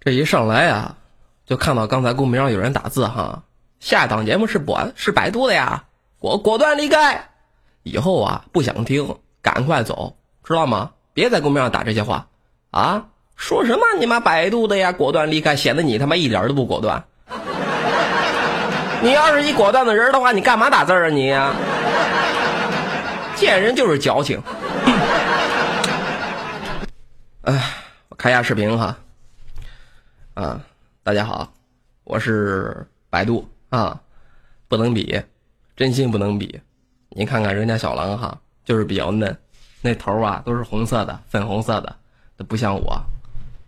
这一上来啊，就看到刚才公屏上有人打字哈，下档节目是播是百度的呀，果果断离开。以后啊，不想听，赶快走，知道吗？别在公屏上打这些话啊！说什么你妈百度的呀，果断离开，显得你他妈一点都不果断。你要是一果断的人的话，你干嘛打字啊你？见人就是矫情。哎，我开下视频哈。啊，大家好，我是百度啊，不能比，真心不能比。你看看人家小狼哈，就是比较嫩，那头啊都是红色的、粉红色的，都不像我，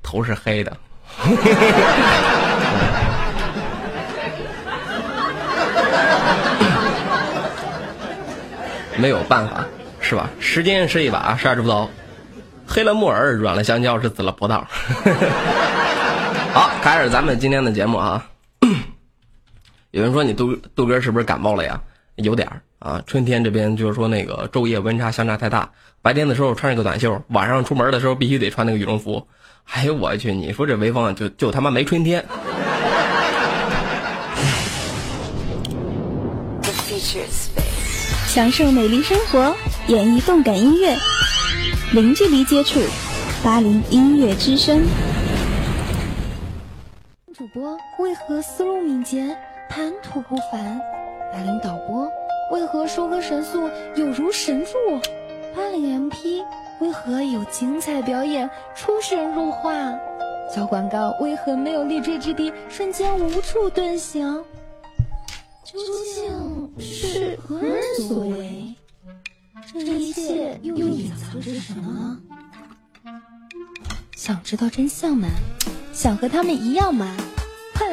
头是黑的。没有办法，是吧？时间是一把杀猪刀，黑了木耳，软了香蕉，是紫了葡萄。好，开始咱们今天的节目啊！有人说你杜杜哥是不是感冒了呀？有点儿啊。春天这边就是说那个昼夜温差相差太大，白天的时候穿一个短袖，晚上出门的时候必须得穿那个羽绒服。哎呦我去！你说这潍坊就就他妈没春天。享受美丽生活，演绎动感音乐，零距离接触，八零音乐之声。主播为何思路敏捷，谈吐不凡？八零导播为何收割神速，有如神助？八零 MP 为何有精彩表演，出神入化？小广告为何没有立锥之地，瞬间无处遁形？究竟是何人所为？这一切又隐藏着什么？想知道真相吗？想和他们一样吗？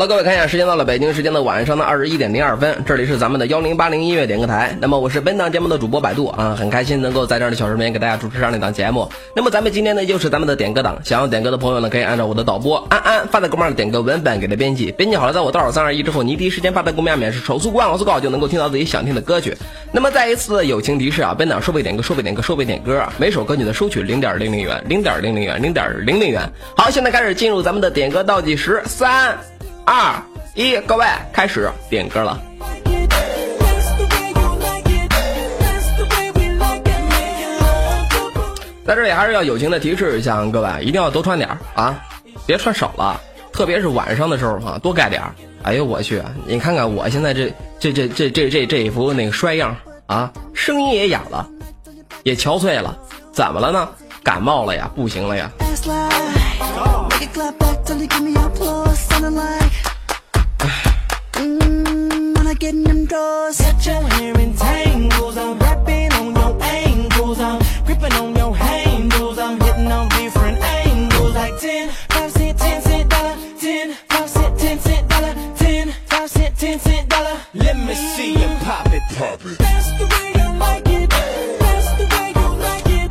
了，各位看一下，时间到了，北京时间的晚上的二十一点零二分，这里是咱们的幺零八零音乐点歌台。那么我是本档节目的主播百度啊，很开心能够在这儿的小视频给大家主持上这档节目。那么咱们今天呢，又是咱们的点歌档，想要点歌的朋友呢，可以按照我的导播安安发在公屏上点歌文本给他编辑，编辑好了，在我倒数三二一之后，你第一时间发在公屏上面是手速快，网速高，就能够听到自己想听的歌曲。那么再一次友情提示啊，本档收费点歌，收费点歌，收费点歌，每首歌曲的收取零点零零元，零点零零元，零点零零元。好，现在开始进入咱们的点歌倒计时，三二。一，各位开始点歌了。在这里还是要友情的提示一下各位，一定要多穿点啊，别穿少了，特别是晚上的时候哈，多盖点哎呦我去，你看看我现在这这这这这这这一副那个衰样啊，声音也哑了，也憔悴了，怎么了呢？感冒了呀，不行了呀。getting them draws. Got your hair in tangles. I'm rapping on your ankles. I'm gripping on your handles. I'm hitting on different angles. Like 10, 5 cent, 10 cent dollar. 10, 5 cent, 10 cent dollar. 10, 5 cent, 10 cent dollar. Let me see you pop it, pop it. That's the way I like it. That's the way you like it.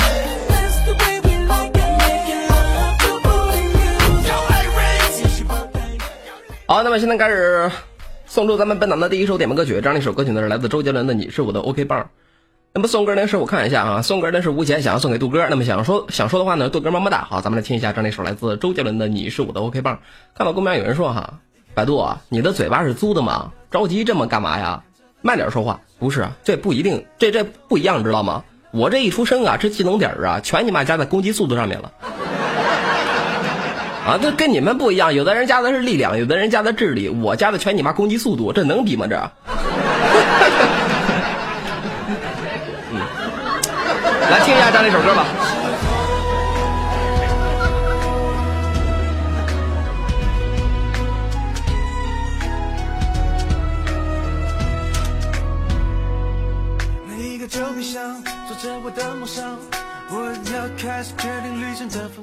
That's the way we like it. Making love to booty music. 好，那么现在开始。 送出咱们本档的第一首点播歌曲，这样一首歌曲呢是来自周杰伦的《你是我的 OK 棒》。那么送歌呢是我看一下啊，送歌呢是吴贤想要送给杜哥。那么想说想说的话呢，杜哥么么哒。好，咱们来听一下这样一首来自周杰伦的《你是我的 OK 棒》。看到公屏有人说哈，百度啊，你的嘴巴是租的吗？着急这么干嘛呀？慢点说话。不是，这不一定，这这不一样，知道吗？我这一出生啊，这技能点啊，全你妈加在攻击速度上面了。啊，这跟你们不一样，有的人加的是力量，有的人加的智力，我加的全你妈攻击速度，这能比吗？这。嗯，来听一下这样一首歌吧。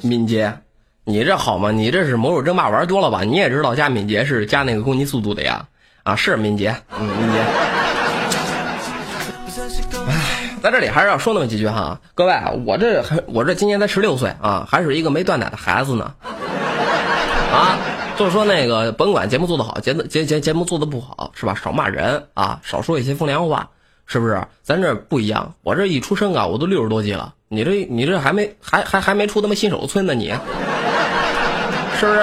敏捷，你这好吗？你这是魔兽争霸玩多了吧？你也知道加敏捷是加那个攻击速度的呀？啊，是敏捷，嗯，敏捷。唉，在这里还是要说那么几句哈，各位，我这还我这今年才十六岁啊，还是一个没断奶的孩子呢。啊，就是说那个，甭管节目做得好，节节节节目做的不好，是吧？少骂人啊，少说一些风凉话，是不是？咱这不一样，我这一出生啊，我都六十多级了，你这你这还没还还还没出他妈新手村呢，你，是不是？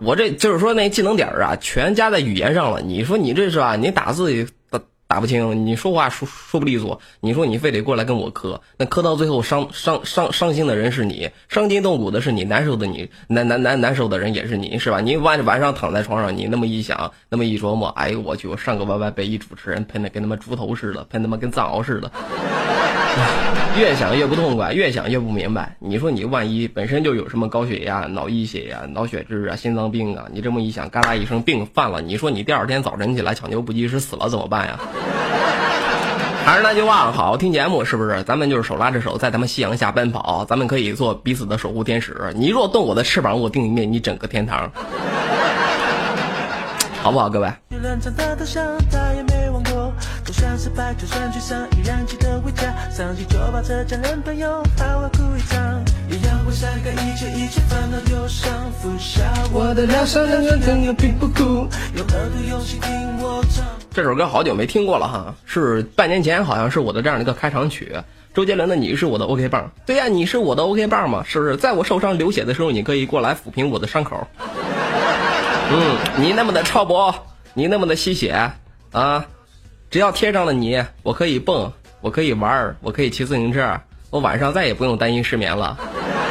我这就是说那技能点儿啊，全加在语言上了。你说你这是吧？你打字。打打不清，你说话说说不利索，你说你非得过来跟我磕，那磕到最后伤 伤伤伤心的人是你，伤筋动骨的是你，难受的你难难难难受的人也是你，是吧？你晚晚上躺在床上，你那么一想，那么一琢磨，哎呦我去，我上个 YY 被一主持人喷的跟他妈猪头似的，喷他妈跟藏獒似的。越想越不痛快，越想越不明白。你说你万一本身就有什么高血压、脑溢血呀、脑血脂啊、心脏病啊，你这么一想，嘎啦一声病犯了，你说你第二天早晨起来抢救不及时死了怎么办呀？还是那句话，好好听节目是不是？咱们就是手拉着手在咱们夕阳下奔跑，咱们可以做彼此的守护天使。你若动我的翅膀，我定灭你整个天堂，好不好，各位？像是白就算沮丧，依然记得回家。上机就把车家人朋友喊我哭一场，一样会散开一切一切烦恼忧伤，拂下我的疗伤，两个人又并不哭，有何的勇气听我唱？这首歌好久没听过了哈，是半年前好像是我的这样的一个开场曲，周杰伦的《你是我的 OK 棒》。对呀，你是我的 OK 棒嘛，是不是？在我受伤流血的时候，你可以过来抚平我的伤口。嗯，你那么的超薄，你那么的吸血啊。只要贴上了你，我可以蹦，我可以玩，我可以骑自行车，我晚上再也不用担心失眠了。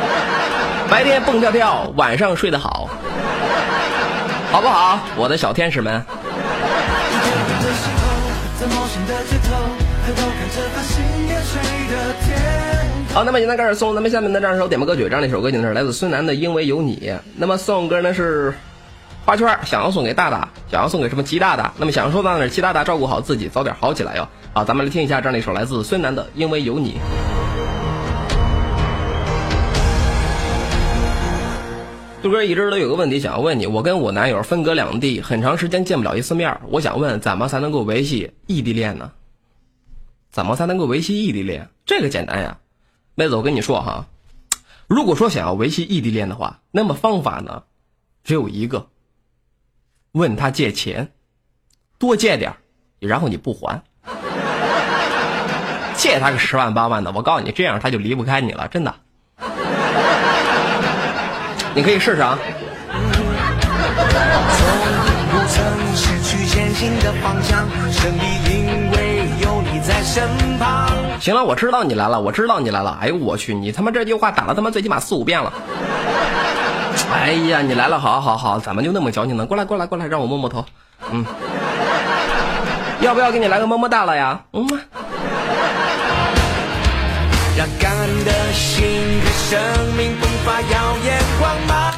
白天蹦跳跳，晚上睡得好，好不好，我的小天使们？好，那么现在开始送咱们下面的这样一首点播歌曲，这样的一首歌曲呢是来自孙楠的《因为有你》。那么送歌呢是。花圈想要送给大大，想要送给什么齐大大？那么想要说到那，齐大大照顾好自己，早点好起来哟。好，咱们来听一下这样的一首来自孙楠的《因为有你》。杜哥一直都有个问题想要问你，我跟我男友分隔两地，很长时间见不了一次面，我想问，怎么才能够维系异地恋呢？怎么才能够维系异地恋？这个简单呀，妹子，我跟你说哈，如果说想要维系异地恋的话，那么方法呢，只有一个。问他借钱，多借点然后你不还，借他个十万八万的，我告诉你，这样他就离不开你了，真的。你可以试试啊。行了，我知道你来了，我知道你来了。哎呦我去，你他妈这句话打了他妈最起码四五遍了。哎呀，你来了，好，好，好，怎么就那么矫情呢？过来，过来，过来，让我摸摸头。嗯，要不要给你来个么么哒了呀？嗯。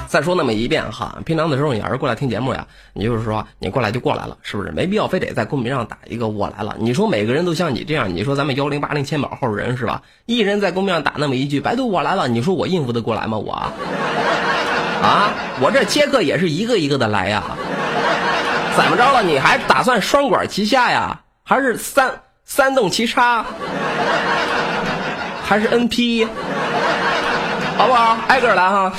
再说那么一遍哈，平常的时候你要是过来听节目呀，你就是说你过来就过来了，是不是？没必要非得在公屏上打一个我来了。你说每个人都像你这样，你说咱们幺零八零千宝号人是吧？一人在公屏上打那么一句百度我来了，你说我应付得过来吗？我？啊，我这接客也是一个一个的来呀，怎么着了？你还打算双管齐下呀？还是三三动齐插？还是 NP？好不好？挨个来哈。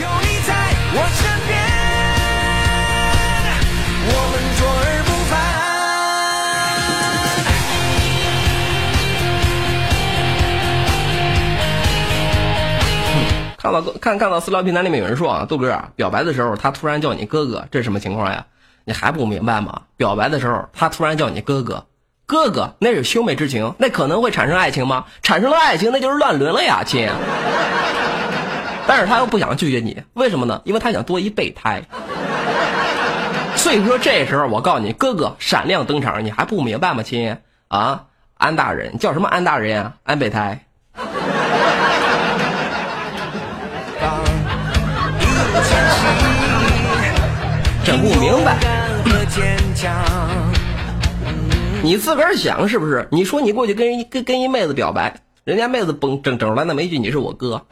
看到看看到私聊平台里面有人说啊，豆哥啊，表白的时候他突然叫你哥哥，这是什么情况呀？你还不明白吗？表白的时候他突然叫你哥哥，哥哥那是兄妹之情，那可能会产生爱情吗？产生了爱情那就是乱伦了呀，亲。但是他又不想拒绝你，为什么呢？因为他想多一备胎。所以说这时候我告诉你，哥哥闪亮登场，你还不明白吗，亲？啊，安大人叫什么安大人啊？安备胎。整不明白，你自个儿想是不是？你说你过去跟人跟跟一妹子表白，人家妹子嘣整整出来那么一句你是我哥，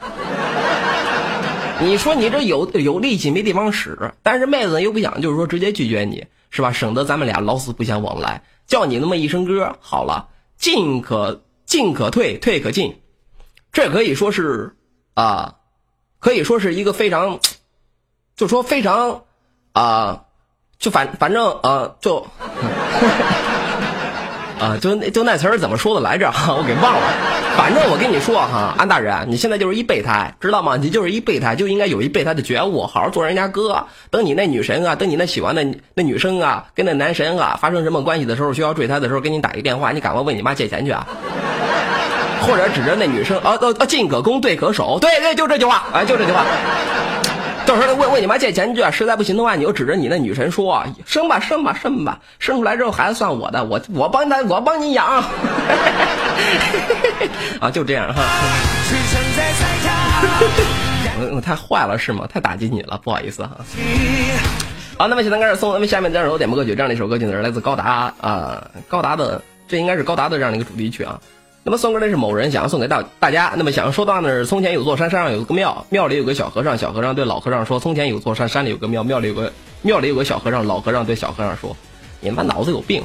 你说你这有有力气没地方使，但是妹子又不想，就是说直接拒绝你，是吧？省得咱们俩老死不相往来。叫你那么一声哥，好了，进可进可退，退可进，这可以说是啊，可以说是一个非常，就说非常啊，就反反正 啊，就啊，就就那词儿怎么说的来着？哈 我给忘了。反正我跟你说哈，安大人，你现在就是一备胎，知道吗？你就是一备胎，就应该有一备胎的觉悟，好好做人家哥。等你那女神啊，等你那喜欢的那女生啊，跟那男神啊发生什么关系的时候，需要追他的时候，给你打一电话，你赶快问你妈借钱去啊，或者指着那女生啊啊啊，进可攻，退可守，对对，就这句话，啊，就这句话。到时候问问你妈借钱去，实在不行的话，你就指着你那女神说生吧生吧生吧，生出来之后孩子算我的，我我帮他我帮你养，啊就这样哈。我我太坏了是吗？太打击你了，不好意思哈。好，那么现在开始送咱们下面这首点播歌曲，这样的一首歌曲呢是来自高达啊，高达的这应该是高达的这样的一个主题曲啊。那么送歌的是某人想要送给大大家。那么想要说到那儿：从前有座山，山上有个庙，庙里有个小和尚，小和尚对老和尚说：从前有座山，山里有个庙，庙里有个庙里有个小和尚，老和尚对小和尚说：你妈脑子有病！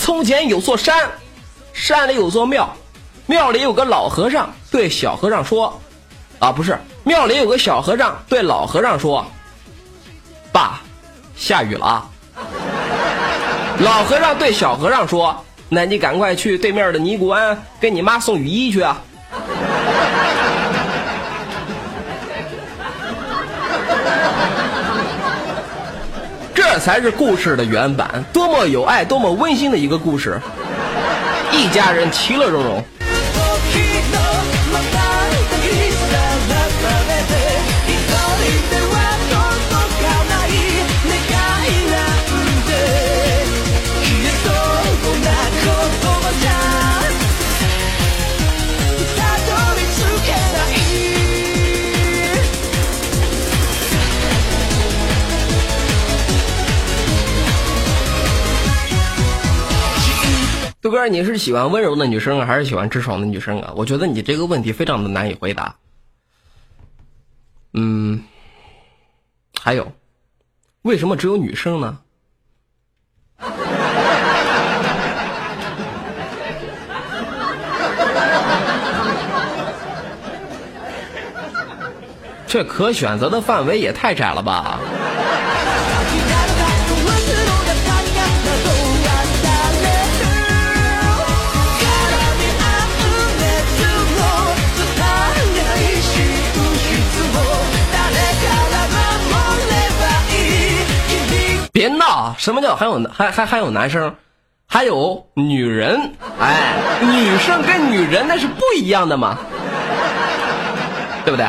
从前有座山，山里有座庙，庙里有个老和尚对小和尚说：啊，不是，庙里有个小和尚对老和尚说：爸，下雨了！老和尚对小和尚说。那你赶快去对面的尼姑庵给你妈送雨衣去啊！这才是故事的原版，多么有爱，多么温馨的一个故事，一家人其乐融融。杜哥，你是喜欢温柔的女生还是喜欢直爽的女生啊？我觉得你这个问题非常的难以回答。嗯，还有，为什么只有女生呢？这可选择的范围也太窄了吧！别闹！什么叫还有还还还有男生，还有女人？哎，女生跟女人那是不一样的嘛，对不对？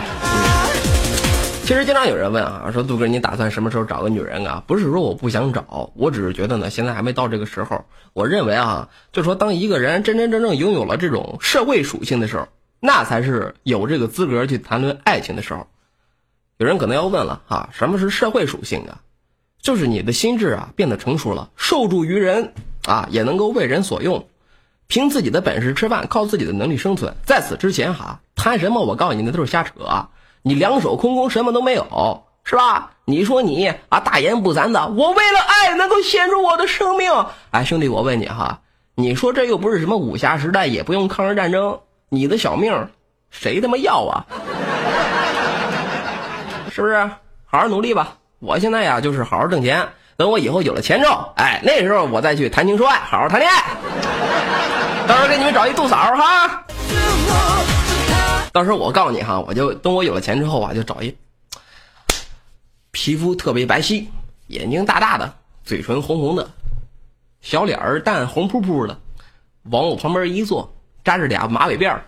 其实经常有人问啊，说杜哥，你打算什么时候找个女人啊？不是说我不想找，我只是觉得呢，现在还没到这个时候。我认为啊，就说当一个人真真正正拥有了这种社会属性的时候，那才是有这个资格去谈论爱情的时候。有人可能要问了啊，什么是社会属性啊？就是你的心智啊变得成熟了，受助于人啊也能够为人所用，凭自己的本事吃饭，靠自己的能力生存。在此之前哈，谈什么我告诉你那都是瞎扯，你两手空空什么都没有，是吧？你说你啊大言不惭的，我为了爱能够献出我的生命。哎，兄弟，我问你哈，你说这又不是什么武侠时代，也不用抗日战争，你的小命谁他妈要啊？是不是？好好努力吧。我现在呀，就是好好挣钱。等我以后有了钱之后，哎，那时候我再去谈情说爱，好好谈恋爱。到时候给你们找一杜嫂哈。到时候我告诉你哈，我就等我有了钱之后啊，就找一皮肤特别白皙、眼睛大大的、嘴唇红红的、小脸儿蛋红扑扑的，往我旁边一坐，扎着俩马尾辫儿，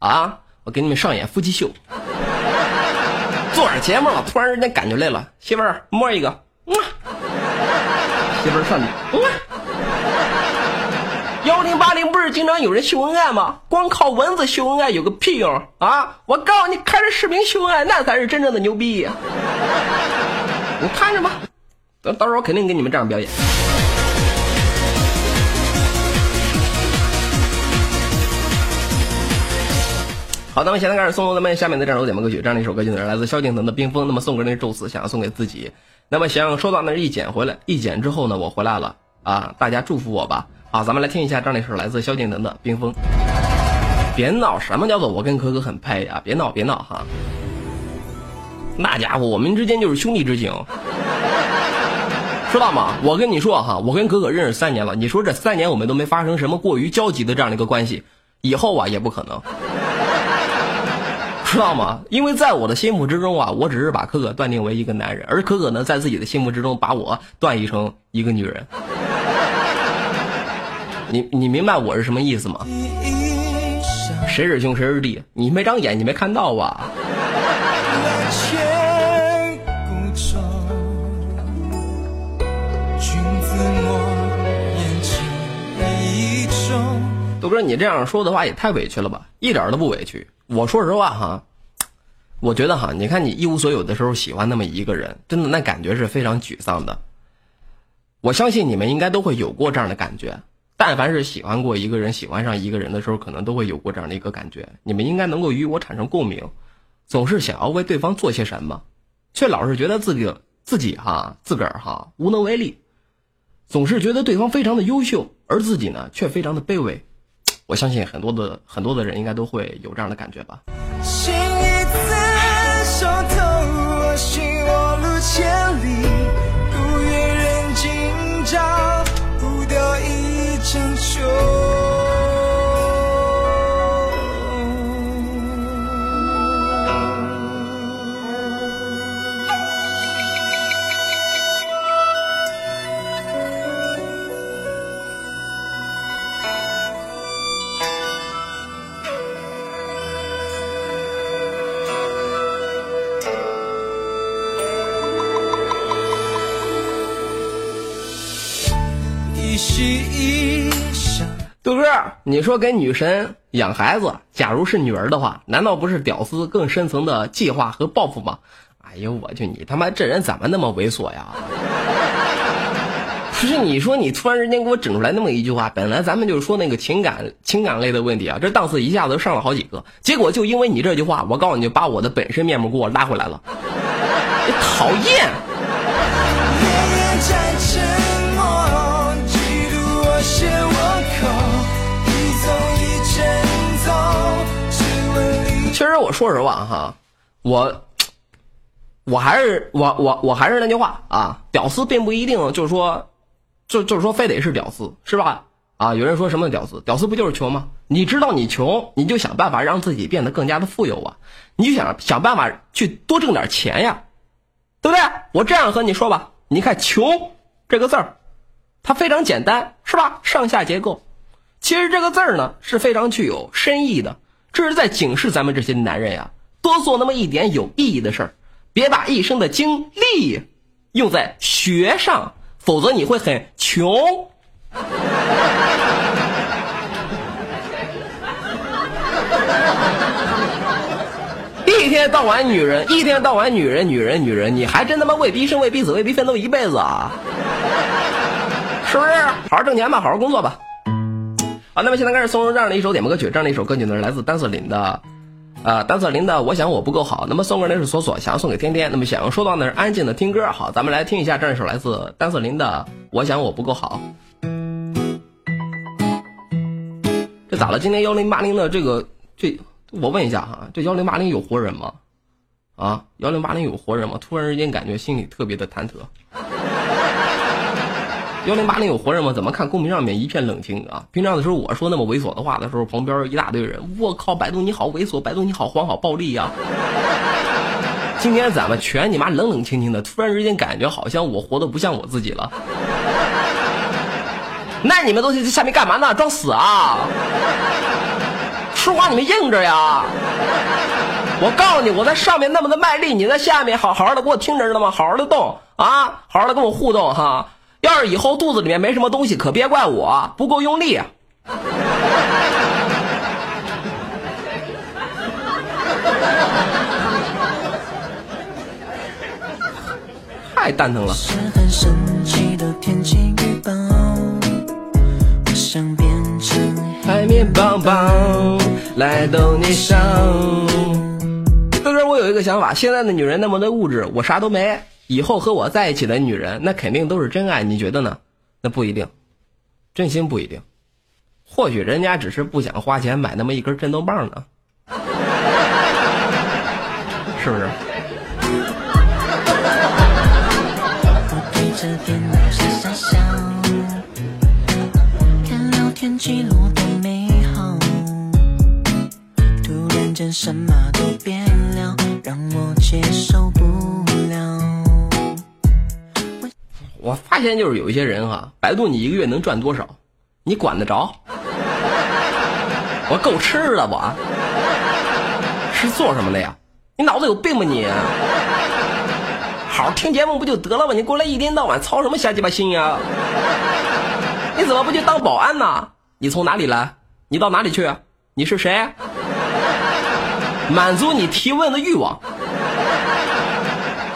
啊，我给你们上演夫妻秀。做着节目了，突然之间感觉来了，媳妇儿摸一个，媳妇儿上去，幺零八零不是经常有人秀恩爱吗？光靠文字秀恩爱有个屁用啊！我告诉你，开着视频秀恩爱，那才是真正的牛逼。你看着吧，等到时候肯定给你们这样表演。好，那么现在开始送咱们下面的这首点播歌曲，这样的一首歌曲呢，来自萧敬腾的《冰封》。那么送给那宙斯，想要送给自己。那么想收到那一剪回来，一剪之后呢，我回来了啊！大家祝福我吧。好，咱们来听一下这样的一首来自萧敬腾的《冰封》。别闹，什么叫做我跟可可很配啊？别闹，别闹哈！那家伙，我们之间就是兄弟之情，知道吗？我跟你说哈，我跟可可认识三年了，你说这三年我们都没发生什么过于交集的这样的一个关系，以后啊也不可能。知道吗？因为在我的心目之中啊，我只是把可可断定为一个男人，而可可呢，在自己的心目之中把我断译成一个女人。你你明白我是什么意思吗？谁是兄谁是弟？你没长眼，你没看到吧？豆哥，你这样说的话也太委屈了吧？一点都不委屈。我说实话哈，我觉得哈，你看你一无所有的时候喜欢那么一个人，真的那感觉是非常沮丧的。我相信你们应该都会有过这样的感觉。但凡是喜欢过一个人、喜欢上一个人的时候，可能都会有过这样的一个感觉。你们应该能够与我产生共鸣，总是想要为对方做些什么，却老是觉得自己自己哈自个儿哈无能为力，总是觉得对方非常的优秀，而自己呢却非常的卑微。我相信很多的很多的人应该都会有这样的感觉吧。你说给女神养孩子，假如是女儿的话，难道不是屌丝更深层的计划和报复吗？哎呦我去，你他妈这人怎么那么猥琐呀？不是你说你突然之间给我整出来那么一句话，本来咱们就是说那个情感情感类的问题啊，这档次一下子上了好几个，结果就因为你这句话，我告诉你把我的本身面目给我拉回来了，你讨厌。其实我说实话哈，我我还是我我我还是那句话啊，屌丝并不一定就是说，就就是说非得是屌丝是吧？啊，有人说什么屌丝？屌丝不就是穷吗？你知道你穷，你就想办法让自己变得更加的富有啊，你就想想办法去多挣点钱呀，对不对？我这样和你说吧，你看“穷”这个字儿，它非常简单是吧？上下结构，其实这个字儿呢是非常具有深意的。这是在警示咱们这些男人呀，多做那么一点有意义的事儿，别把一生的精力用在学上，否则你会很穷。一天到晚女人，一天到晚女人，女人，女人，你还真他妈为逼生、为逼死、为逼奋斗一辈子啊？是不是？好好挣钱吧，好好工作吧。好，那么现在开始送出这样的一首点播歌曲，这样的一首歌曲呢是来自单色林的，啊，丹瑟林的我想我不够好。那么送歌人是索索，想要送给天天。那么想要收到的是安静的听歌。好，咱们来听一下这样一首来自单色林的我想我不够好。这咋了？今天幺零八零的这个这，我问一下哈，这幺零八零有活人吗？啊，幺零八零有活人吗？突然之间感觉心里特别的忐忑。幺零八零有活人吗？怎么看公屏上面一片冷清啊？平常的时候我说那么猥琐的话的时候，旁边一大堆人，我靠，百度你好猥琐，百度你好黄好暴力呀！今天咱们全你妈冷冷清清的，突然之间感觉好像我活的不像我自己了。那你们都在下面干嘛呢？装死啊？说话你们硬着呀！我告诉你，我在上面那么的卖力，你在下面好好的给我听着呢吗？好好的动啊，好好的跟我互动哈。要是以后肚子里面没什么东西，可别怪我不够用力。太蛋疼了。我想变成海绵宝宝，来逗你笑。哥哥，我有一个想法，现在的女人那么的物质，我啥都没。以后和我在一起的女人，那肯定都是真爱，你觉得呢？那不一定，真心不一定。或许人家只是不想花钱买那么一根震动棒呢，是不是？看聊天记录多美好。突然间什么都变了，让我接受不我发现就是有一些人哈，百度你一个月能赚多少，你管得着？我够吃了我，是做什么的呀？你脑子有病吧你？好好听节目不就得了吗？你过来一天到晚操什么瞎鸡巴心呀？你怎么不去当保安呢？你从哪里来？你到哪里去？你是谁？满足你提问的欲望，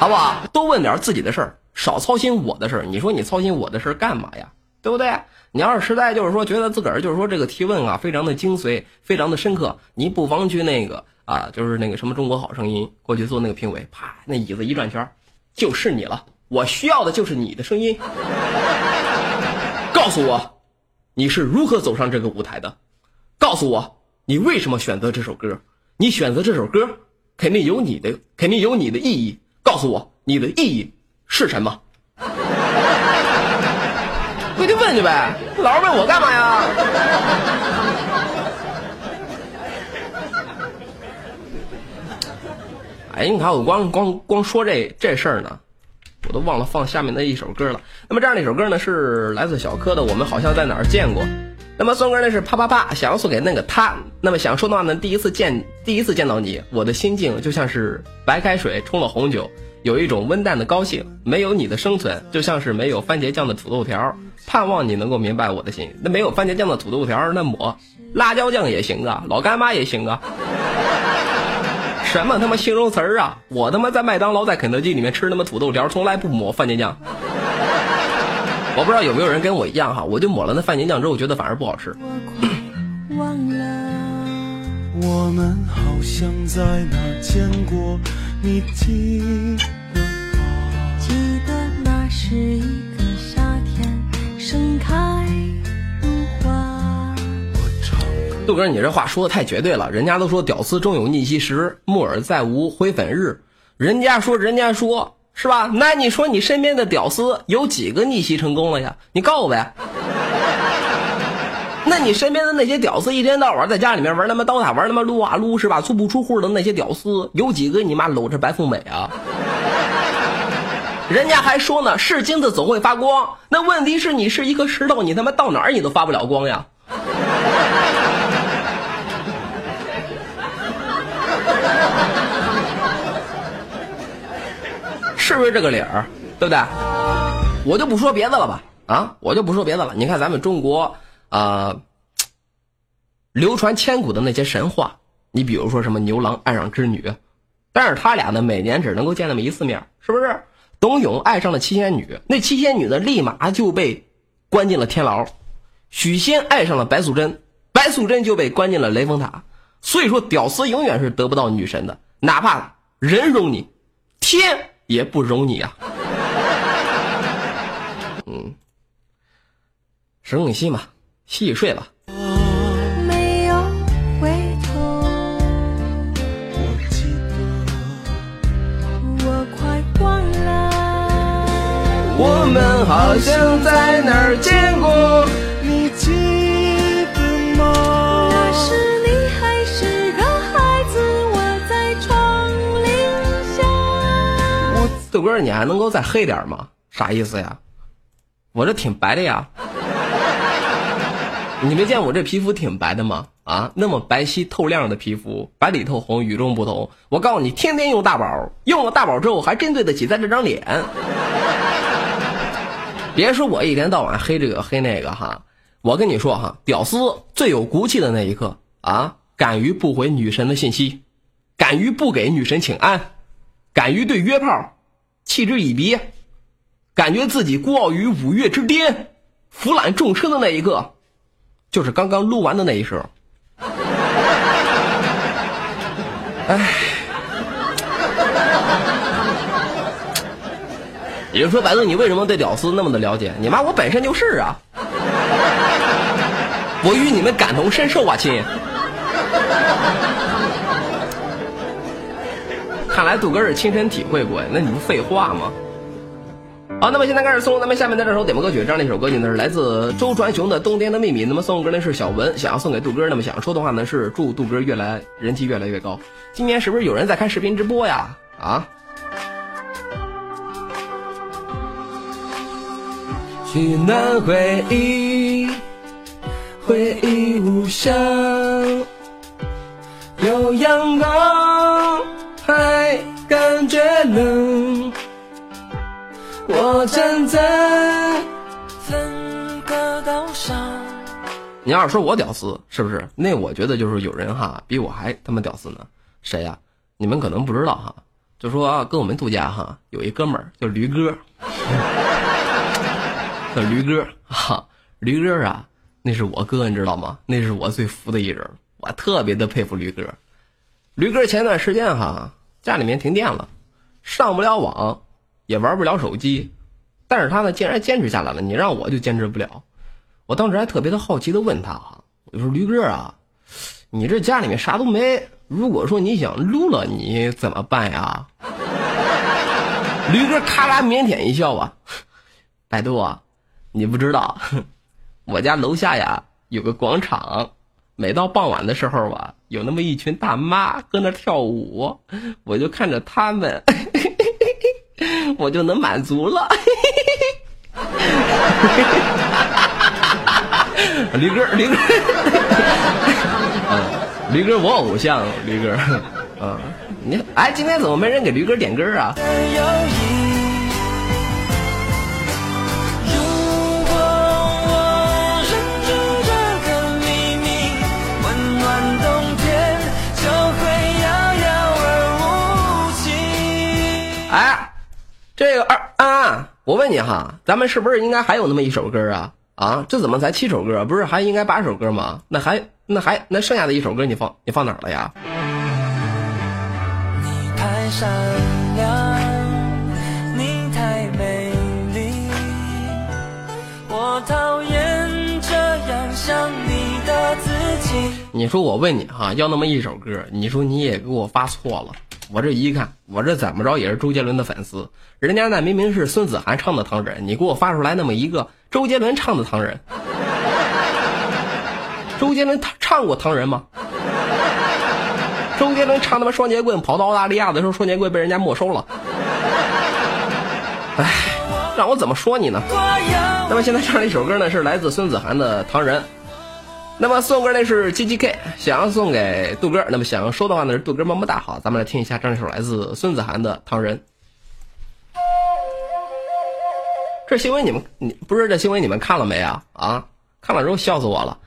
好不好？多问点自己的事儿，少操心我的事儿。你说你操心我的事儿干嘛呀？对不对？你要是实在就是说觉得自个儿就是说这个提问啊非常的精髓，非常的深刻，你不妨去那个啊，就是那个什么中国好声音过去做那个评委，啪，那椅子一转圈，就是你了。我需要的就是你的声音，告诉我你是如何走上这个舞台的，告诉我你为什么选择这首歌，你选择这首歌肯定有你的肯定有你的意义，告诉我你的意义是什么。回去问去呗，老是问我干嘛呀？哎，你看我光光光说这这事儿呢，我都忘了放下面的一首歌了。那么这样的一首歌呢，是来自小柯的《我们好像在哪儿见过》。那么送歌呢是啪啪啪，想要送给那个他。那么想说的话呢，第一次见第一次见到你，我的心境就像是白开水冲了红酒。有一种温淡的高兴，没有你的生存就像是没有番茄酱的土豆条。盼望你能够明白我的心。那没有番茄酱的土豆条，那抹辣椒酱也行啊，老干妈也行啊。什么他妈形容词儿啊！我他妈在麦当劳、在肯德基里面吃他妈土豆条，从来不抹番茄酱。我不知道有没有人跟我一样哈，我就抹了那番茄酱之后，觉得反而不好吃。我们好像在哪儿见过，你记得吗？记得那是一个夏天，盛开如花。杜哥，你这话说的太绝对了。人家都说屌丝终有逆袭时，木耳再无灰粉日。人家说，人家说是吧？那你说你身边的屌丝有几个逆袭成功了呀？你告诉我呗。那你身边的那些屌丝，一天到晚在家里面玩他妈刀塔，玩他妈撸啊撸是吧？足不出户的那些屌丝，有几个你妈搂着白富美啊？人家还说呢，是金子总会发光。那问题是你是一颗石头，你他妈到哪儿你都发不了光呀。是不是这个理儿？对不对？我就不说别的了吧，啊，我就不说别的了。你看咱们中国啊、流传千古的那些神话，你比如说什么牛郎爱上织女，但是他俩呢每年只能够见那么一次面，是不是？董永爱上了七仙女，那七仙女呢立马就被关进了天牢；许仙爱上了白素贞，白素贞就被关进了雷峰塔。所以说，屌丝永远是得不到女神的，哪怕人容你，天也不容你啊。嗯，深呼吸嘛，洗洗睡吧。没有回头，我记得我快忘了。我们好像在哪儿见过。你记得吗？那时你还是个孩子，我在窗棂下。我豆哥，你还能够再黑点吗？啥意思呀？我这挺白的呀。你没见我这皮肤挺白的吗？啊，那么白皙透亮的皮肤，白里透红，与众不同。我告诉你，天天用大宝，用了大宝之后还真对得起咱这张脸。别说我一天到晚黑这个黑那个哈，我跟你说哈，屌丝最有骨气的那一刻啊，敢于不回女神的信息，敢于不给女神请安，敢于对约炮嗤之以鼻，感觉自己孤傲于五岳之巅，俯览众生的那一刻，就是刚刚录完的那一时候。唉。也就说，白了，你为什么对屌丝那么的了解？你妈，我本身就是啊，我与你们感同身受啊，亲。看来杜哥是亲身体会过，那你不废话吗？好，那么现在开始送咱们下面的这首点播歌曲，这样的一首歌曲呢是来自周传雄的《冬天的秘密》。那么送歌呢是小文，想要送给杜哥。那么想要说的话呢是祝杜哥越来人气越来越高。今年是不是有人在看视频直播呀？啊？取暖回忆，回忆无声，有阳光还感觉冷。我站在分隔岛上。你要是说我屌丝，是不是？那我觉得就是有人哈比我还他妈屌丝呢。谁呀？你们可能不知道哈。就说啊跟我们度假哈，有一哥们儿叫驴哥。叫驴哥哈，驴哥啊，那是我哥，你知道吗？那是我最服的一人，我特别的佩服驴哥。驴哥前段时间哈，家里面停电了，上不了网，也玩不了手机，但是他呢，竟然坚持下来了。你让我就坚持不了。我当时还特别的好奇的问他哈，我说驴哥啊，你这家里面啥都没，如果说你想撸了，你怎么办呀？驴哥咔啦腼腆一笑啊，百度啊。你不知道，我家楼下呀有个广场，每到傍晚的时候啊，有那么一群大妈搁那跳舞，我就看着他们，我就能满足了。驴哥，驴哥，驴哥，我偶像，驴哥，嗯，你哎，今天怎么没人给驴哥点歌啊？这个二安，我问你哈，咱们是不是应该还有那么一首歌啊？啊，这怎么才七首歌？不是还应该八首歌吗？那还那还那剩下的一首歌你放你放哪儿了呀？你太善良，你太美丽，我讨厌这样想你的自己。你说我问你哈，要那么一首歌，你说你也给我发错了。我这一看，我这怎么着也是周杰伦的粉丝，人家那明明是孙子涵唱的《唐人》，你给我发出来那么一个周杰伦唱的《唐人》，周杰伦他唱过《唐人》吗？周杰伦唱他妈双截棍跑到澳大利亚的时候，双截棍被人家没收了。哎，让我怎么说你呢？那么现在唱的一首歌呢，是来自孙子涵的《唐人》。那么送歌的是 G G K，想要送给杜哥。那么想要说的话呢是杜哥么么哒。好，咱们来听一下这首来自孙子涵的《唐人》。这新闻你们你不是这新闻你们看了没啊？啊，看了之后笑死我了。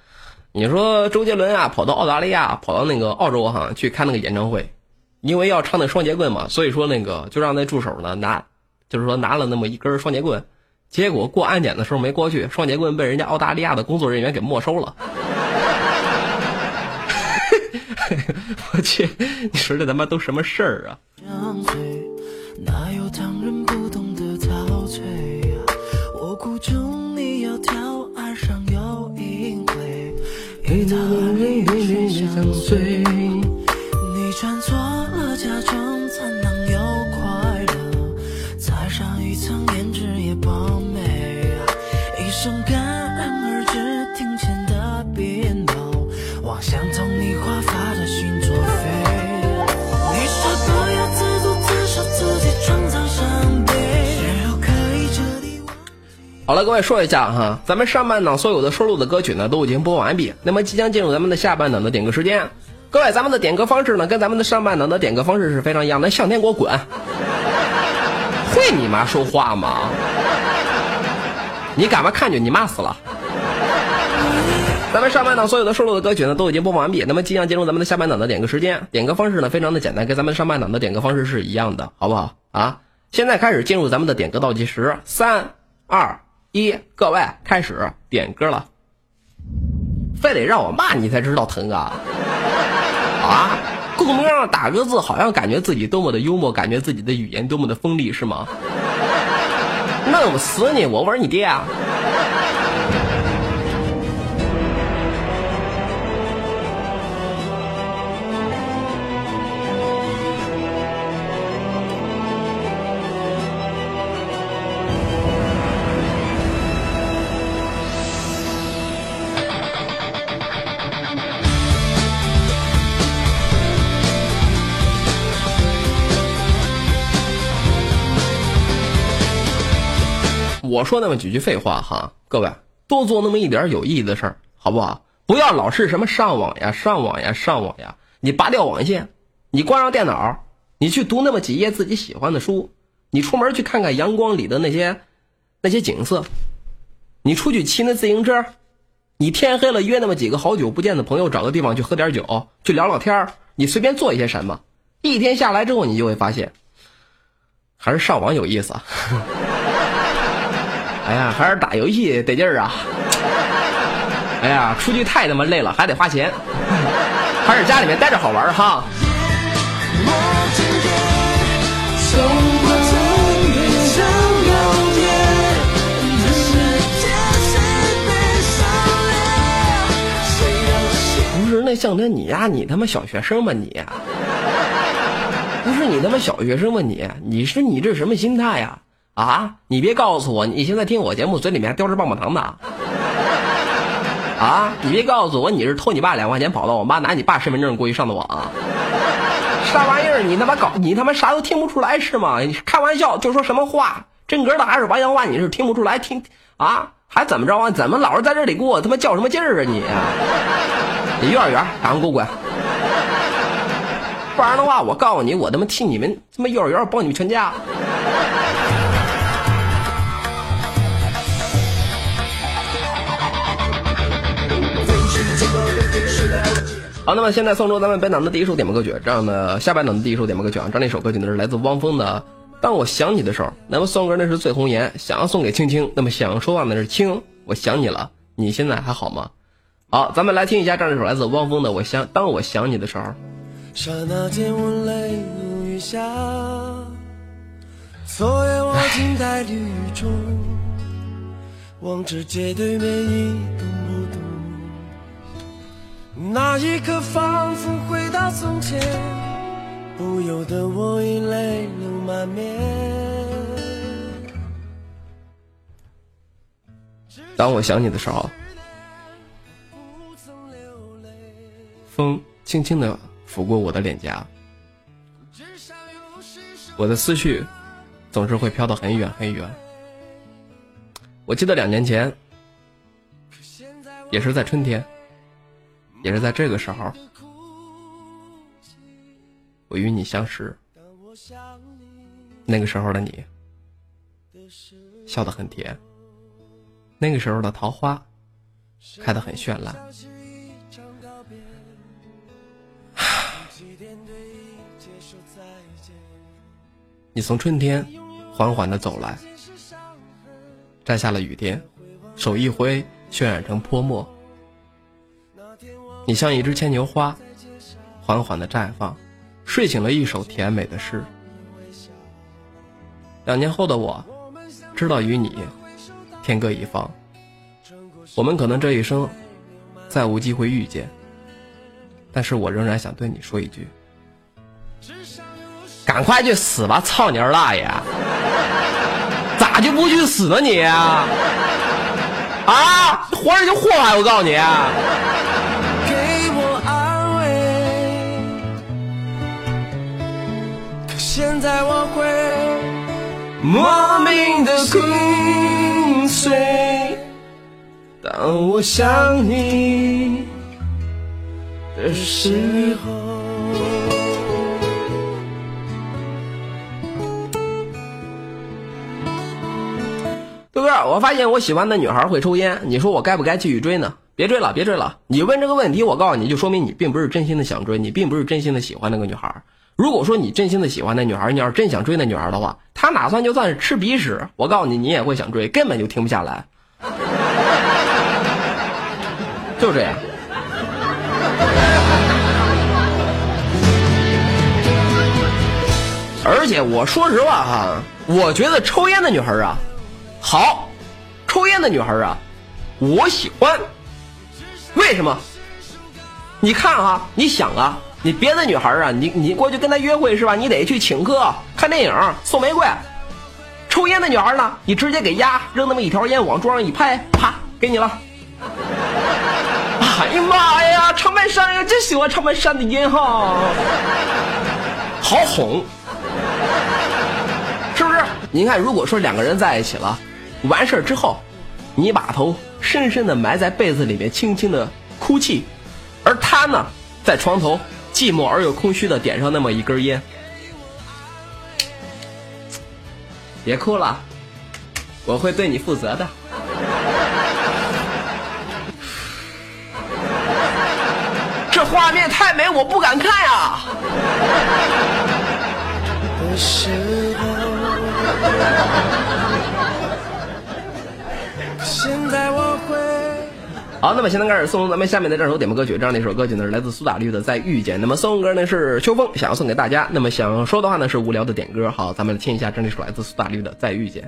你说周杰伦啊跑到澳大利亚，跑到那个澳洲哈去开那个演唱会，因为要唱那双节棍嘛，所以说那个就让那助手呢拿，就是说拿了那么一根双节棍，结果过安检的时候没过去，双截棍被人家澳大利亚的工作人员给没收了。我去，你说这他妈都什么事儿啊？好了，各位说一下哈，咱们上半档所有的收录的歌曲呢都已经播完毕，那么即将进入咱们的下半档的点歌时间。各位，咱们的点歌方式呢跟咱们的上半档的点歌方式是非常一样的，向天给我滚！会你妈说话吗？你干嘛看就你妈死了！咱们上半档所有的收录的歌曲呢都已经播放完毕，那么即将进入咱们的下半档的点歌时间。点歌方式呢非常的简单，跟咱们上半档的点歌方式是一样的，好不好啊？现在开始进入咱们的点歌倒计时，三二。一，各位开始点歌了，非得让我骂你才知道疼啊！啊，公屏上打个字，好像感觉自己多么的幽默，感觉自己的语言多么的锋利，是吗？弄死你！我玩你爹啊！我说那么几句废话哈，各位多做那么一点有意义的事儿，好不好？不要老是什么上网呀、上网呀、上网呀。你拔掉网线，你关上电脑，你去读那么几页自己喜欢的书，你出门去看看阳光里的那些那些景色，你出去骑那自行车，你天黑了约那么几个好久不见的朋友，找个地方去喝点酒，去聊聊天你随便做一些什么，一天下来之后，你就会发现，还是上网有意思。哎呀，还是打游戏得劲儿啊！哎呀，出去太他妈累了，还得花钱，还是家里面待着好玩哈。不是那向天你呀，你他妈小学生吗你？不是你他妈小学生吗你？你是你这什么心态呀？啊你别告诉我你现在听我节目嘴里面还叼着棒棒糖呢！啊！你别告诉我你是偷你爸两块钱跑到我妈拿你爸身份证过去上的网，啥玩意儿？你他妈搞你他妈啥都听不出来是吗？你开玩笑就说什么话？真格的还是玩笑话？你是听不出来听啊？还怎么着啊？怎么老是在这里给我他妈较什么劲儿啊你？你幼儿园赶快给我滚！不然的话，我告诉你，我他妈替你们他妈幼儿园包你们全家！好，那么现在送出咱们本档的第一首点播歌曲，这样的下半档的第一首点播歌曲啊，这样一首歌曲呢是来自汪峰的《当我想你的时候》。那么送歌那是醉红颜，想要送给青青，那么想要说话的是青，我想你了，你现在还好吗？好，咱们来听一下这样一首来自汪峰的《我想当我想你的时候》。刹那间我泪如雨下，昨夜我静在绿雨中，望着街对面一。那一刻仿佛回到从前，不由得我已泪流满面。当我想你的时候，风轻轻的拂过我的脸颊，我的思绪总是会飘到很远很远。我记得两年前，也是在春天，也是在这个时候，我与你相识。那个时候的你，笑得很甜。那个时候的桃花，开得很绚烂。你从春天缓缓地走来，摘下了雨点，手一挥，渲染成泼墨。你像一只牵牛花，缓缓地绽放，睡醒了一首甜美的诗。两年后的我，知道与你天各一方，我们可能这一生再无机会遇见，但是我仍然想对你说一句：赶快去死吧，操你二大爷！咋就不去死呢你？啊，活着就祸害！我告诉你。现在我会莫名的心碎。当我想你的时候。豆哥，我发现我喜欢的女孩会抽烟，你说我该不该继续追呢？别追了，别追了！你问这个问题，我告诉你就说明你并不是真心的想追，你并不是真心的喜欢那个女孩。如果说你真心的喜欢那女孩，你要是真想追那女孩的话，她哪算就算是吃鼻屎，我告诉你，你也会想追，根本就停不下来。就这样。而且我说实话哈，我觉得抽烟的女孩啊，好，抽烟的女孩啊，我喜欢。为什么？你看啊，你想啊，你别的女孩啊，你你过去跟她约会是吧？你得去请客、看电影、送玫瑰。抽烟的女孩呢，你直接给压，扔那么一条烟往桌上一拍，啪，给你了。哎呀妈呀，长白山呀，真喜欢长白山的烟哈，好哄，是不是？您看，如果说两个人在一起了，完事儿之后，你把头深深的埋在被子里面，轻轻的哭泣，而他呢，在床头寂寞而又空虚的点上那么一根烟，别哭了，我会对你负责的。这画面太美，我不敢看呀。的时候，现在我会。好，那么现在开始送咱们下面的这首点播歌曲，这样的一首歌曲呢是来自苏打绿的《再遇见》。那么送歌呢是秋风，想要送给大家。那么想说的话呢是无聊的点歌。好，咱们来听一下这样一首来自苏打绿的《再遇见》。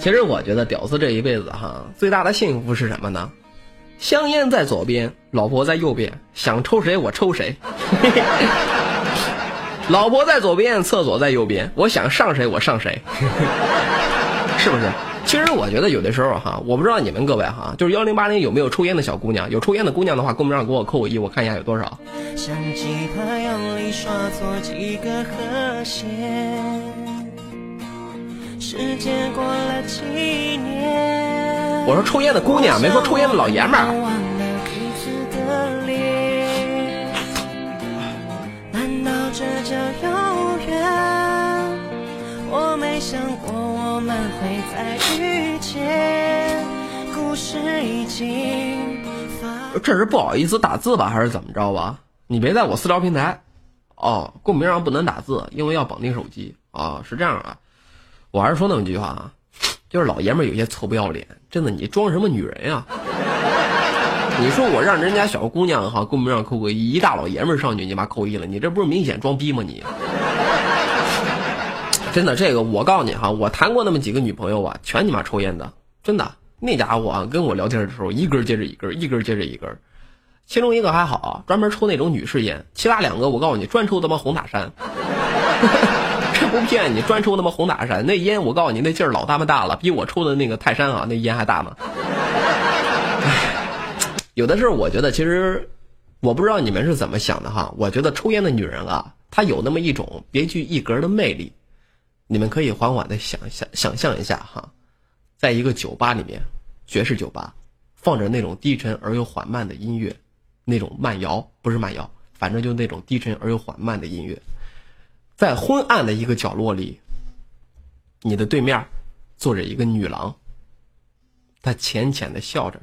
其实我觉得屌丝这一辈子哈，最大的幸福是什么呢？香烟在左边，老婆在右边，想抽谁我抽谁。老婆在左边，厕所在右边，我想上谁我上谁。是不是？其实我觉得有的时候哈，我不知道你们各位哈，就是幺零八零有没有抽烟的小姑娘？有抽烟的姑娘的话，公屏上给我扣个一，我看一下有多少。刷错几个和弦，时间过了几年，我说抽烟的姑娘，没说抽烟的老爷们儿。难道这叫有缘？没想过我们会再遇见，故事已经发。这是不好意思打字吧，还是怎么着吧？你别在我私聊平台。哦，公屏上不能打字，因为要绑定手机啊、是这样啊。我还是说那么句话啊，就是老爷们有些臭不要脸，真的，你装什么女人呀？你说我让人家小姑娘哈公屏上扣个一，一大老爷们上去你妈扣一了，你这不是明显装逼吗你？真的，这个我告诉你哈，我谈过那么几个女朋友啊，全你妈抽烟的，真的。那家伙啊，跟我聊天的时候，一根接着一根，一根接着一根。其中一个还好，专门抽那种女士烟，其他两个我告诉你，专抽他妈红塔山。这不骗你，专抽他妈红塔山，那烟我告诉你，那劲儿老他妈大了，比我抽的那个泰山啊，那烟还大呢。有的时候我觉得，其实我不知道你们是怎么想的哈。我觉得抽烟的女人啊，她有那么一种别具一格的魅力。你们可以缓缓的想想想象一下哈，在一个酒吧里面，爵士酒吧，放着那种低沉而又缓慢的音乐，那种慢摇不是慢摇，反正就那种低沉而又缓慢的音乐，在昏暗的一个角落里，你的对面坐着一个女郎，她浅浅的笑着，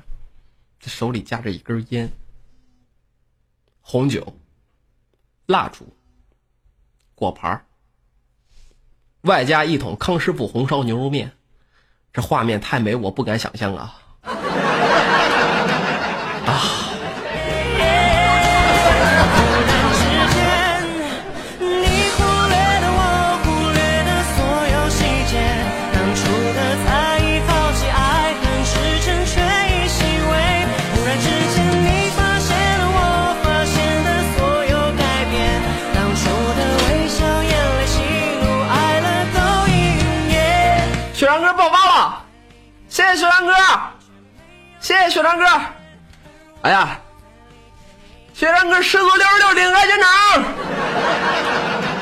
手里夹着一根烟，红酒、蜡烛、果盘儿外加一桶康师傅红烧牛肉面，这画面太美，我不敢想象啊！啊谢谢雪山哥，谢谢雪山哥。哎呀，雪山哥失足六十六顶开全场，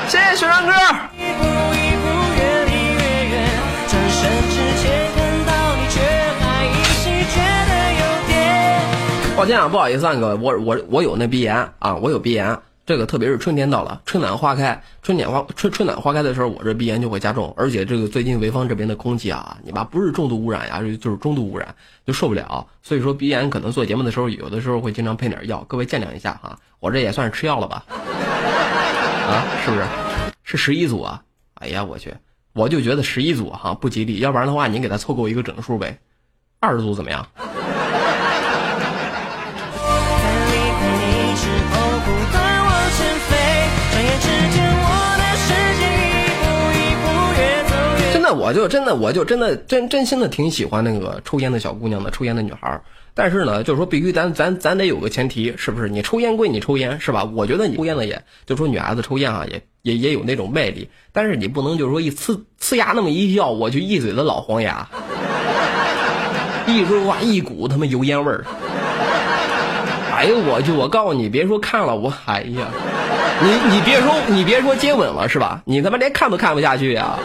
谢谢雪山哥。一步一步越离越远，转身之前看到你，却还依稀觉得有点。抱歉啊，不好意思啊，各位，我我我有那鼻炎啊，我有鼻炎。这个特别是春天到了，春暖花开，春暖花春春暖花开的时候，我这鼻炎就会加重。而且这个最近潍坊这边的空气啊，你妈不是重度污染呀，就是中度污染，就受不了。所以说鼻炎可能做节目的时候，有的时候会经常配点药，各位见谅一下哈。我这也算是吃药了吧？啊，是不是？是十一组啊？哎呀，我去，我就觉得十一组哈不吉利，要不然的话，你给他凑够一个整数呗，二十组怎么样？我就真的，我就真的真真心的挺喜欢那个抽烟的小姑娘的，抽烟的女孩。但是呢，就是说必须咱咱咱得有个前提，是不是？你抽烟归你抽烟，是吧？我觉得你抽烟的也，就说女孩子抽烟啊，也也也有那种魅力。但是你不能就是说一呲呲牙那么一笑，我就一嘴的老黄牙，一说话一股他妈油烟味儿。哎呦我去！我告诉你，别说看了，我哎呀，你你别说你别说接吻了是吧？你他妈连看都看不下去呀！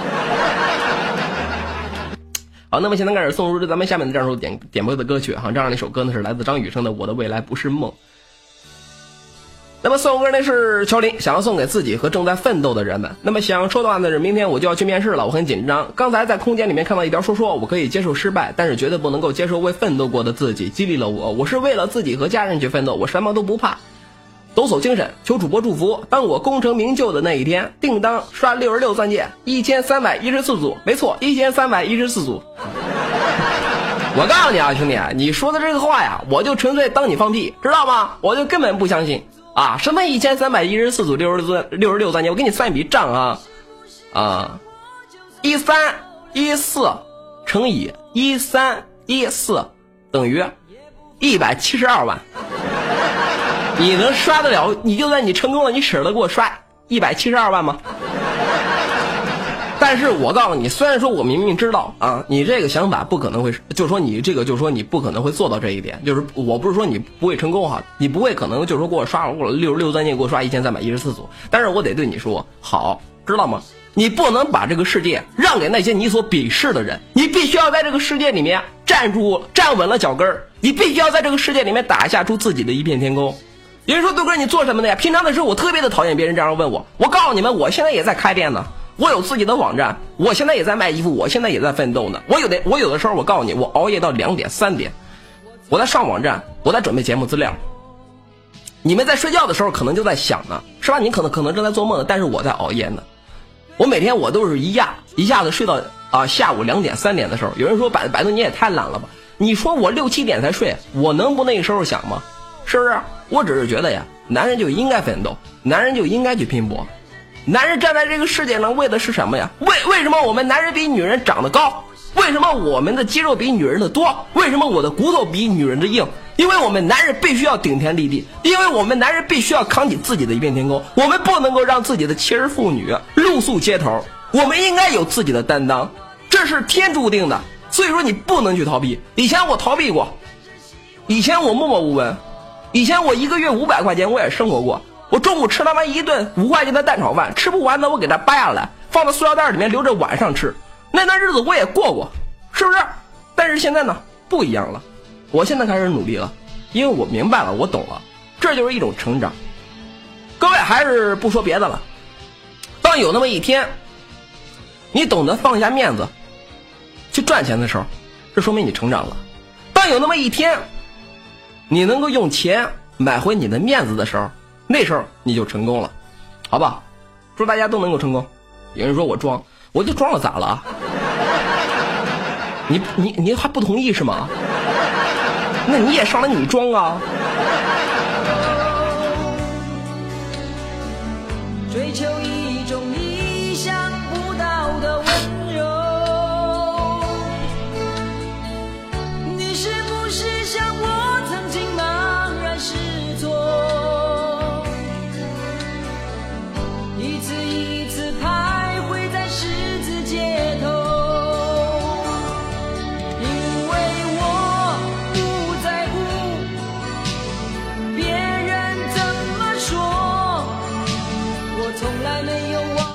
好，那么现在开始送出咱们下面的这首点点播的歌曲哈，这样的一首歌呢是来自张雨生的《我的未来不是梦》。那么送歌呢是乔林，想要送给自己和正在奋斗的人们。那么想说的话呢是，明天我就要去面试了，我很紧张。刚才在空间里面看到一条说说，我可以接受失败，但是绝对不能够接受为奋斗过的自己，激励了我。我是为了自己和家人去奋斗，我什么都不怕。抖擞精神，求主播祝福。当我功成名就的那一天，叮当刷六十六钻戒，一千三百一十四组，没错，一千三百一十四组。我告诉你啊，兄弟，你说的这个话呀，我就纯粹当你放屁，知道吗？我就根本不相信啊！什么一千三百一十四组六十钻六十六钻戒，我给你算一笔账啊啊，一三一四乘以一三一四等于一百七十二万。你能刷得了？你就算你成功了，你舍得给我刷一百七十二万吗？但是我告诉你，虽然说我明明知道啊，你这个想法不可能会，就是说你这个，就是说你不可能会做到这一点。就是我不是说你不会成功哈，你不会可能就是说给我刷了六十六钻戒，给我刷一千三百一十四组。但是我得对你说好，知道吗？你不能把这个世界让给那些你所鄙视的人，你必须要在这个世界里面站住、站稳了脚跟儿，你必须要在这个世界里面打下出自己的一片天空。有人说豆哥你做什么的呀？平常的时候我特别的讨厌别人这样问我。我告诉你们，我现在也在开店呢，我有自己的网站，我现在也在卖衣服，我现在也在奋斗呢。我有的我有的时候我告诉你，我熬夜到两点三点，我在上网站，我在准备节目资料。你们在睡觉的时候可能就在想呢，是吧？你可能可能正在做梦呢，但是我在熬夜呢。我每天我都是一下一下子睡到啊下午两点三点的时候。有人说百百度你也太懒了吧？你说我六七点才睡，我能不那个时候想吗？是不是？我只是觉得呀，男人就应该奋斗，男人就应该去拼搏。男人站在这个世界上为的是什么呀？为为什么我们男人比女人长得高？为什么我们的肌肉比女人的多？为什么我的骨头比女人的硬？因为我们男人必须要顶天立地，因为我们男人必须要扛起自己的一片天空。我们不能够让自己的妻儿妇女露宿街头，我们应该有自己的担当，这是天注定的。所以说你不能去逃避。以前我逃避过，以前我默默无闻。以前我一个月五百块钱，我也生活过。我中午吃他妈一顿五块钱的蛋炒饭，吃不完的我给它掰下来，放到塑料袋里面留着晚上吃。那段日子我也过过，是不是？但是现在呢，不一样了。我现在开始努力了，因为我明白了，我懂了，这就是一种成长。各位还是不说别的了。当有那么一天，你懂得放下面子去赚钱的时候，这说明你成长了。当有那么一天，你能够用钱买回你的面子的时候，那时候你就成功了，好吧？祝大家都能够成功。有人说我装，我就装了，咋了？你你你还不同意是吗？那你也上来你装啊！追求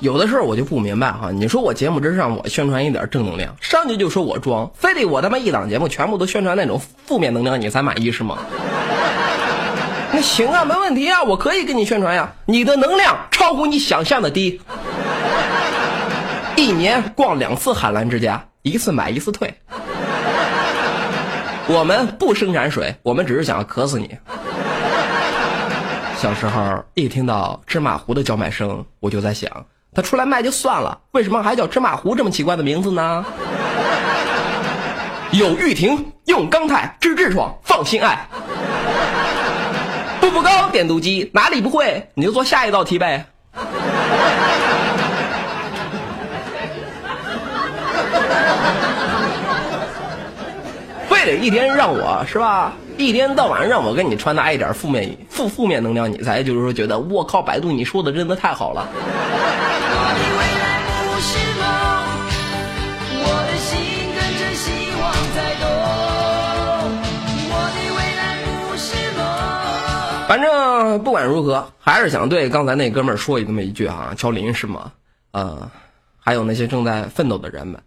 有。的时候我就不明白哈，你说我节目真让我宣传一点正能量，上去就说我装，非得我他妈一档节目全部都宣传那种负面能量，你才满意是吗？那行啊，没问题啊，我可以给你宣传呀。你的能量超乎你想象的低，一年逛两次海澜之家，一次买一次退。我们不生产水，我们只是想要渴死你。小时候一听到芝麻糊的叫卖声，我就在想，他出来卖就算了，为什么还叫芝麻糊这么奇怪的名字呢？有玉婷，用钢泰治痔疮，放心爱。步步高点读机哪里不会，你就做下一道题呗。非得一天让我是吧？一天到晚让我跟你传达一点负面负负面能量，你才就是说觉得我靠，百度你说的真的太好了。反正不管如何，还是想对刚才那哥们儿说这么一句啊，乔林是吗？呃，还有那些正在奋斗的人们，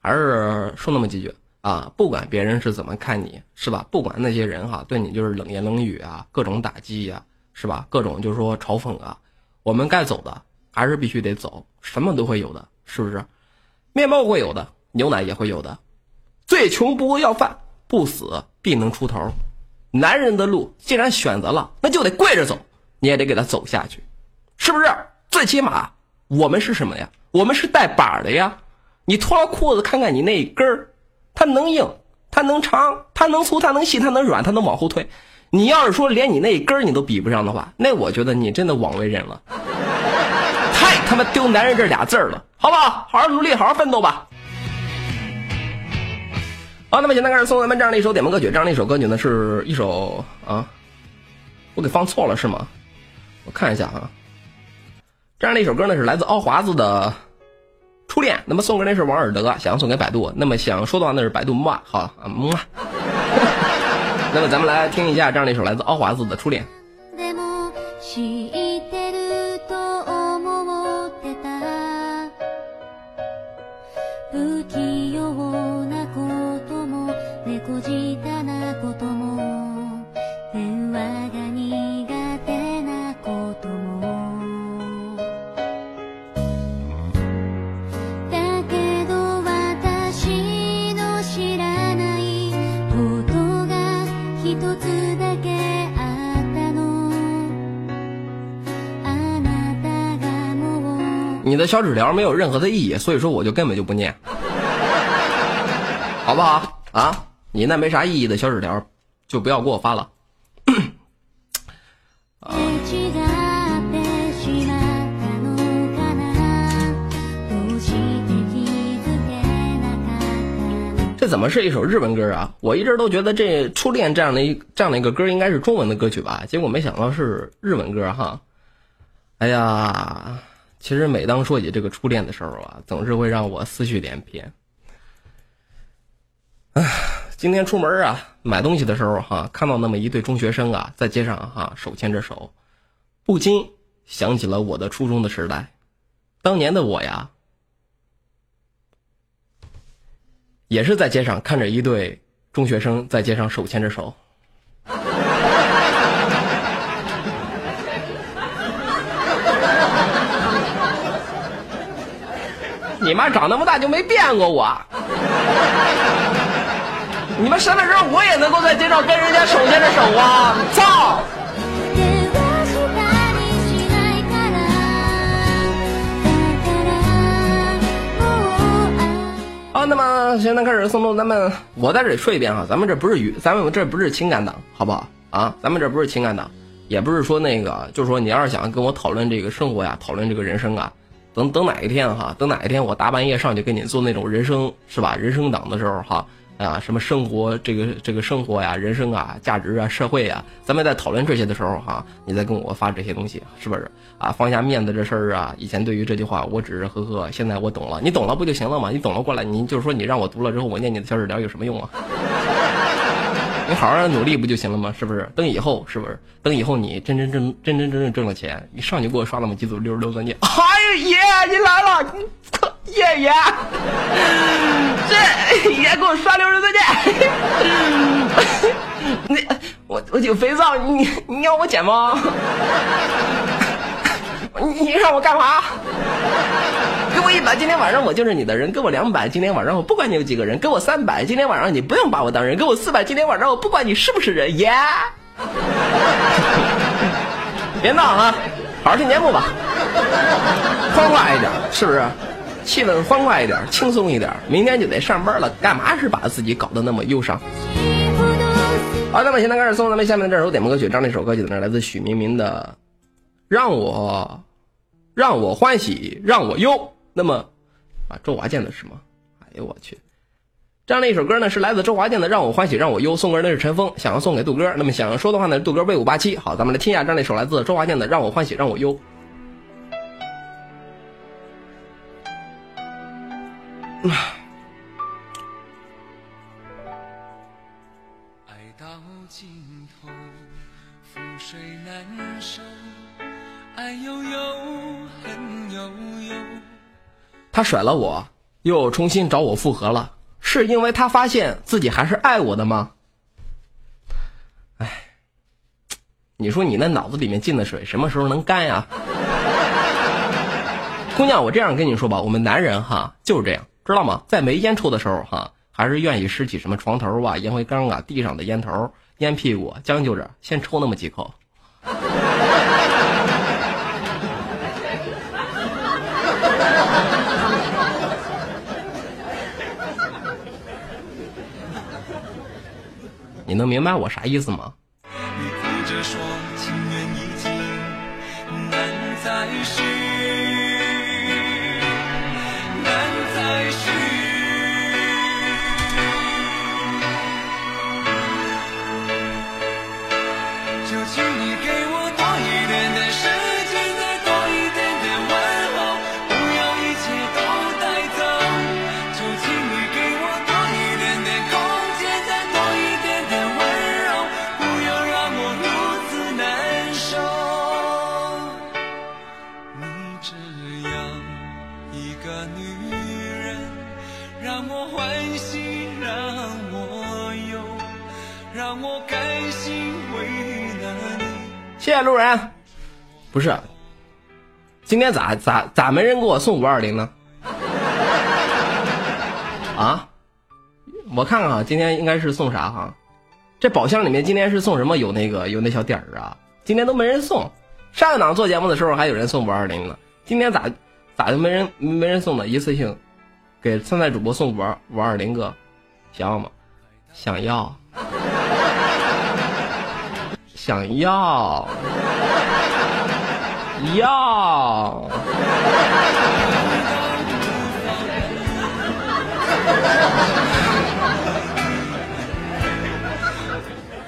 还是说那么几句啊。不管别人是怎么看你，是吧？不管那些人哈对你就是冷言冷语啊，各种打击呀、是吧？各种就是说嘲讽啊，我们该走的还是必须得走，什么都会有的，是不是？面包会有的，牛奶也会有的。最穷不会要饭，不死必能出头。男人的路既然选择了，那就得跪着走，你也得给他走下去，是不是？最起码我们是什么呀？我们是带把的呀。你脱了裤子看看你那一根儿，它能硬，它能长，它能粗，它能细，它能软，它能往后退。你要是说连你那一根儿你都比不上的话，那我觉得你真的枉为人了，太他妈丢男人这俩字儿了，好不好？好好努力，好好奋斗吧。好，那么现在开始送咱们这样的一首点播歌曲，这样的一首歌曲呢，是一首啊，我给放错了是吗？我看一下啊，这样的一首歌呢是来自奥华子的《初恋》，那么送给那是王尔德，想要送给百度，那么想说的话那是百度么啊，好啊木啊。那么咱们来听一下这样的一首来自奥华子的《初恋》。小纸条没有任何的意义，所以说我就根本就不念，好不好啊？你那没啥意义的小纸条，就不要给我发了。違ってしまったのかなどうして気づけなかったの这怎么是一首日文歌啊？我一直都觉得这《初恋》这样的一这样的一个歌应该是中文的歌曲吧，结果没想到是日文歌哈。哎呀， 其实每当说起这个初恋的时候啊，总是会让我思绪连篇。唉，今天出门啊，买东西的时候哈、看到那么一对中学生啊，在街上哈、手牵着手，不禁想起了我的初中的时代，当年的我呀，也是在街上看着一对中学生在街上手牵着手。你妈长那么大就没变过我。你们什么时候我也能够在街上跟人家手牵着手啊？操！電話したりしないからだからもう愛好，那么现在开始送动咱们，我在这里说一遍哈，咱们这不是语，咱们这不是情感党，好不好啊？咱们这不是情感党，也不是说那个，就是说你要是想跟我讨论这个生活呀，讨论这个人生啊， 等等哪一天哈，等哪一天我大半夜上去跟你做那种人生是吧？人生党的时候哈。啊，什么生活这个这个生活呀，人生啊，价值啊，社会啊，咱们在讨论这些的时候哈，你再跟我发这些东西，是不是啊？放下面子这事儿啊，以前对于这句话我只是呵呵，现在我懂了，你懂了不就行了吗？你懂了过来，你就是说你让我读了之后，我念你的小纸条有什么用啊？你好好努力不就行了吗？是不是？等以后是不是？等以后你真真正真真正正挣了钱，你上去给我刷那么几组六十六钻戒。哎呀爷，你来了，你爷爷，这爷给我刷六十钻戒。你我我有肥皂，你你要我剪吗？你让我干嘛？一百，今天晚上我就是你的人；给我两百，今天晚上我不管你有几个人；给我三百，今天晚上你不用把我当人；给我四百，今天晚上我不管你是不是人，耶、别闹啊，好好听节目吧，欢快一点，是不是？气氛欢快一点，轻松一点。明天就得上班了，干嘛是把自己搞得那么忧伤？好，那么现在开始送咱们下面的这首点播歌曲，这样的一首歌曲呢，来自许明明的《让我让我欢喜让我忧》。那么啊，周华健的是吗？哎呦我去，这样的一首歌呢，是来自周华健的《让我欢喜让我忧》，送歌那是陈峰，想要送给杜哥。那么想要说的话呢，杜哥 V 五八七。好，咱们来听一下这样一首来自周华健的《让我欢喜让我忧》。啊他甩了我，又重新找我复合了，是因为他发现自己还是爱我的吗？哎，你说你那脑子里面进的水什么时候能干呀？姑娘，我这样跟你说吧，我们男人哈就是这样，知道吗？在没烟抽的时候哈，还是愿意拾起什么床头啊、烟灰缸啊、地上的烟头、烟屁股，将就着先抽那么几口。你能明白我啥意思吗？谢谢路人。不是，今天咋咋咋没人给我送五二零呢？啊？我看看啊，今天应该是送啥哈？这宝箱里面今天是送什么？有那个有那小点儿啊？今天都没人送。上一档做节目的时候还有人送五二零呢，今天咋咋就没人没人送呢？一次性给参赛主播送五二五二零个，想要吗？想要。想要，要。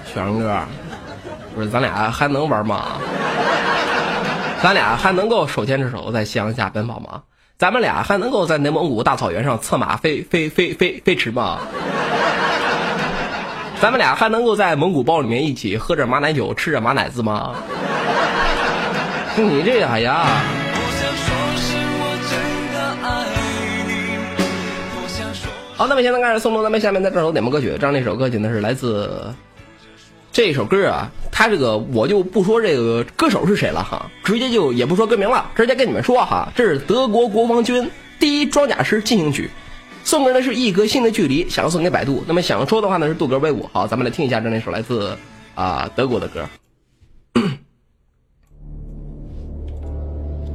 轩哥，不是咱俩还能玩吗？咱俩还能够手牵着手在夕阳下奔跑吗？咱们俩还能够在内蒙古大草原上策马飞飞飞飞飞驰吗？咱们俩还能够在蒙古包里面一起喝着马奶酒，吃着马奶子吗？你这哎呀，多想说是我真的爱你，多想说。好，那么现在开始送出咱们下面的这首点播歌曲，这样的一首歌曲呢是来自这首歌啊，它这个我就不说这个歌手是谁了哈，直接就也不说歌名了，直接跟你们说哈，这是德国国防军第一装甲师进行曲。送给的是一格新的距离，想要送给百度。那么想要说的话呢是杜哥威武。好，咱们来听一下这那首来自啊、德国的歌。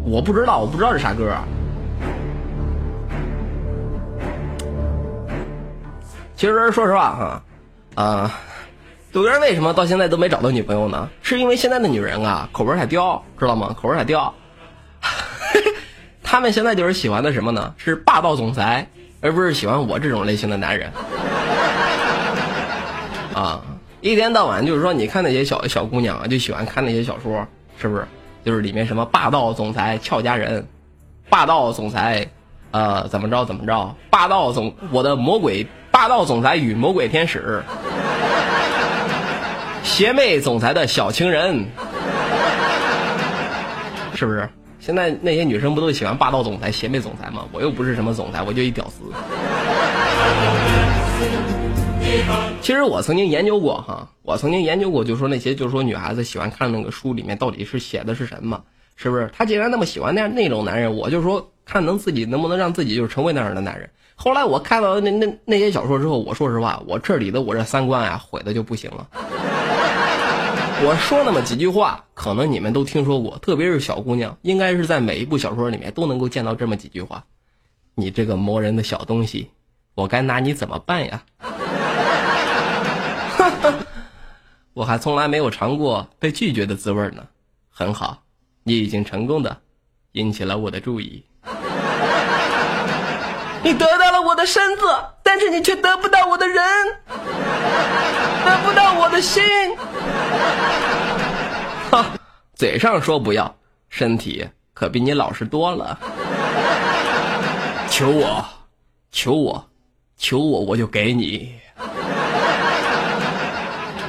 我不知道，我不知道是啥歌啊。其实说实话哈，啊、杜哥为什么到现在都没找到女朋友呢？是因为现在的女人啊，口味太刁，知道吗？口味太刁。他们现在就是喜欢的什么呢？是霸道总裁，而不是喜欢我这种类型的男人。啊，一天到晚就是说，你看那些小小姑娘，就喜欢看那些小说，是不是？就是里面什么霸道总裁俏佳人，霸道总裁，呃，怎么着怎么着，霸道总我的魔鬼，霸道总裁与魔鬼天使，邪魅总裁的小情人，是不是？现在那些女生不都喜欢霸道总裁、邪魅总裁吗？我又不是什么总裁，我就一屌丝。其实我曾经研究过哈，我曾经研究过，就说那些就是说女孩子喜欢看那个书里面到底是写的是什么，是不是？她既然那么喜欢那样那种男人，我就说看能自己能不能让自己就是成为那样的男人。后来我看到那那那些小说之后，我说实话，我这里的我这三观啊毁的就不行了。我说那么几句话，可能你们都听说过，特别是小姑娘，应该是在每一部小说里面都能够见到这么几句话。你这个磨人的小东西，我该拿你怎么办呀？我还从来没有尝过被拒绝的滋味呢。很好，你已经成功的引起了我的注意。你得到了我的身子，但是你却得不到我的人，得不到我的心。哈，嘴上说不要，身体可比你老实多了。求我，求我，求我，我就给你。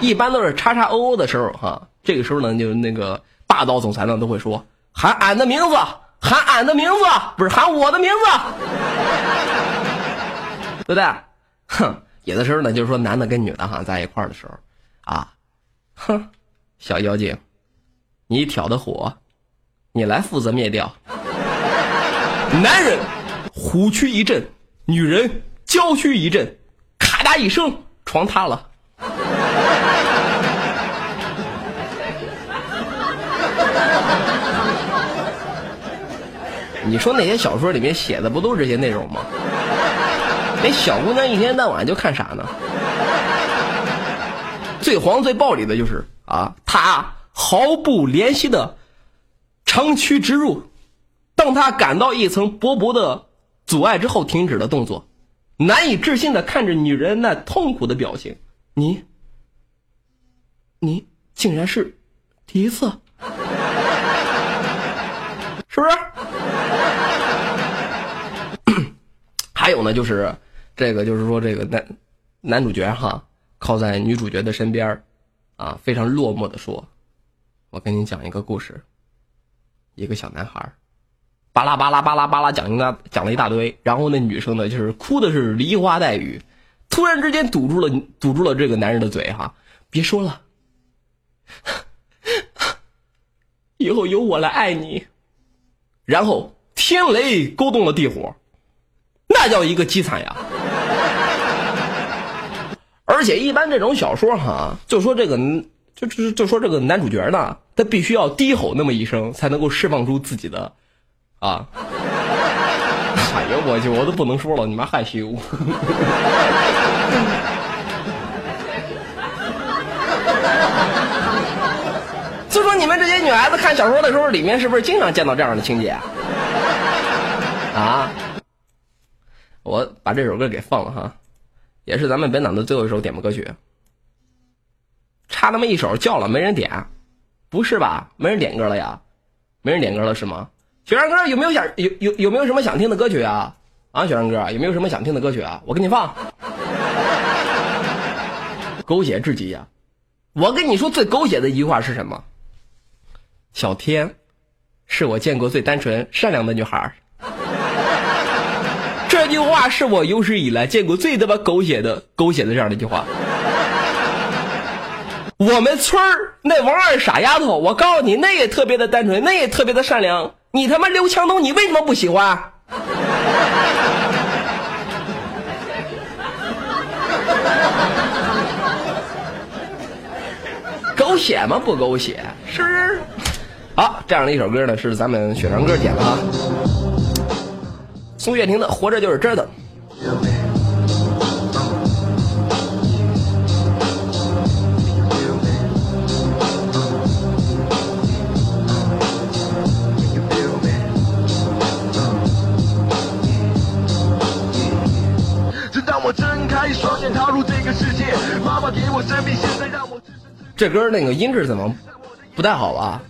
一般都是叉叉欧欧的时候哈，这个时候呢，就那个霸道总裁呢都会说喊俺的名字，喊俺的名字，不是喊我的名字，对不对？哼，有的时候呢，就是说男的跟女的哈在一块儿的时候，啊，哼，小妖精，你挑的火，你来负责灭掉。男人虎躯一震，女人娇躯一震，咔嗒一声，床塌了。你说那些小说里面写的不都是这些内容吗？那小姑娘一天到晚就看啥呢？最黄最暴力的就是啊，他毫不怜惜的长驱直入，当他感到一层薄薄的阻碍之后，停止了动作，难以置信的看着女人那痛苦的表情。你，你竟然是第一次，是不是？还有呢，就是这个，就是说这个男男主角哈，靠在女主角的身边啊，非常落寞的说：“我跟你讲一个故事。一个小男孩巴拉巴拉巴拉巴拉讲一大讲了一大堆，然后那女生呢，就是哭的是梨花带雨，突然之间堵住了堵住了这个男人的嘴哈，别说了，以后由我来爱你。然后天雷勾动了地火。”那叫一个凄惨呀！而且一般这种小说哈，就说这个，就就就说这个男主角呢，他必须要低吼那么一声，才能够释放出自己的，啊！哎呦我去，我都不能说了，你妈害羞。就说你们这些女孩子看小说的时候，里面是不是经常见到这样的情节？啊？我把这首歌给放了哈，也是咱们本档的最后一首点播歌曲，差那么一首叫了没人点，不是吧？没人点歌了呀？没人点歌了是吗？雪山哥有没有想有有有没有什么想听的歌曲啊？啊，雪山哥有没有什么想听的歌曲啊？我给你放。狗血至极呀！我跟你说最狗血的一句话是什么？小天，是我见过最单纯善良的女孩。这句话是我有史以来见过最他妈狗血的狗血的这样的一句话。我们村儿那王二傻丫头，我告诉你，那也特别的单纯，那也特别的善良。你他妈刘强东，你为什么不喜欢？狗血吗？不狗血，是。好，这样的一首歌呢，是咱们雪山哥点的啊。宋岳庭的《活着就是真的》。这歌那个音质怎么不太好吧？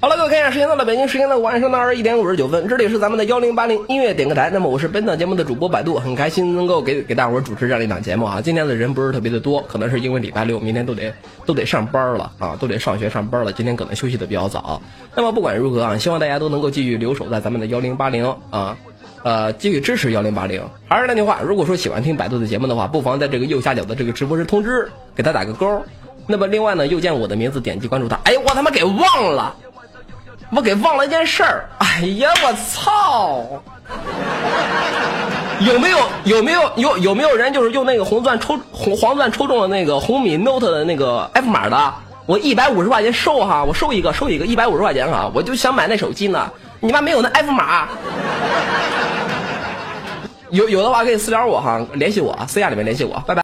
好了，各位看一下，时间到了，北京时间的晚上的二十一点五十九分，这里是咱们的幺零八零音乐点歌台。那么我是本档节目的主播百度，很开心能够给给大伙儿主持这样一档节目啊。今天的人不是特别的多，可能是因为礼拜六，明天都得都得上班了啊，都得上学上班了。今天可能休息的比较早。那么不管如何啊，希望大家都能够继续留守在咱们的幺零八零啊，呃，继续支持幺零八零。还是那句话，如果说喜欢听百度的节目的话，不妨在这个右下角的这个直播时通知给他打个勾。那么另外呢，右键我的名字，点击关注他。哎，我他妈给忘了。我给忘了一件事儿，哎呀，我操！有没有有没有有有没有人就是用那个红钻抽红黄钻抽中了那个红米 Note 的那个 F 码的？我一百五十块钱收哈，我收一个收一个一百五十块钱哈，我就想买那手机呢。你妈没有那 F 码？有有的话可以私聊我哈，联系我，私下里面联系我，拜拜。